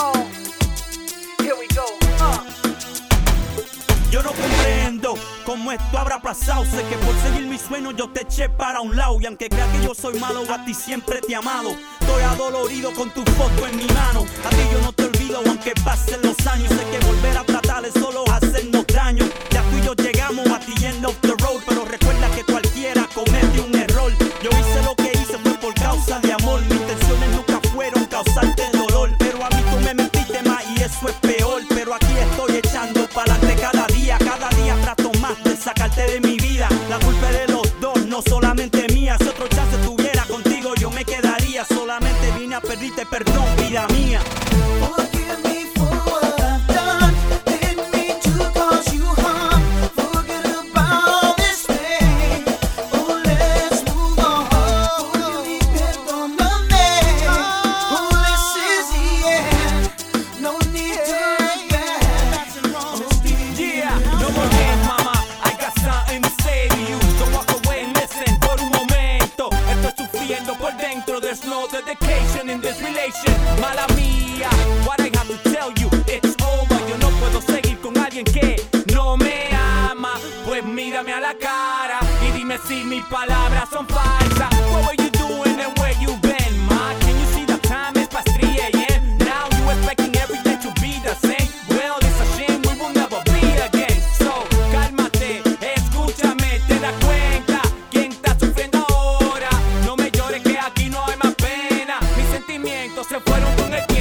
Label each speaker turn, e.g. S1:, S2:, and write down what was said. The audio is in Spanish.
S1: Uh.
S2: Yo no comprendo cómo esto habrá pasado. Sé que por seguir mis sueños yo te eché para un lado. Y aunque creas que yo soy malo, a ti siempre te he amado. Estoy adolorido con tu foto en mi mano. A ti yo no te olvido, aunque pasen los años. Sé que peor. Pero aquí estoy echando pa'lante cada día. Cada día trato más de sacarte de mi vida. La culpa es de los dos, no solamente mía. Si otro chance tuviera contigo, yo me quedaría. Solamente vine a pedirte perdón, vida mía.
S3: There's no dedication in this relation. Mala mía, what I have to tell you, it's over. Yo no puedo seguir con alguien que no me ama. Pues mírame a la cara y dime si mis palabras son falsas. on the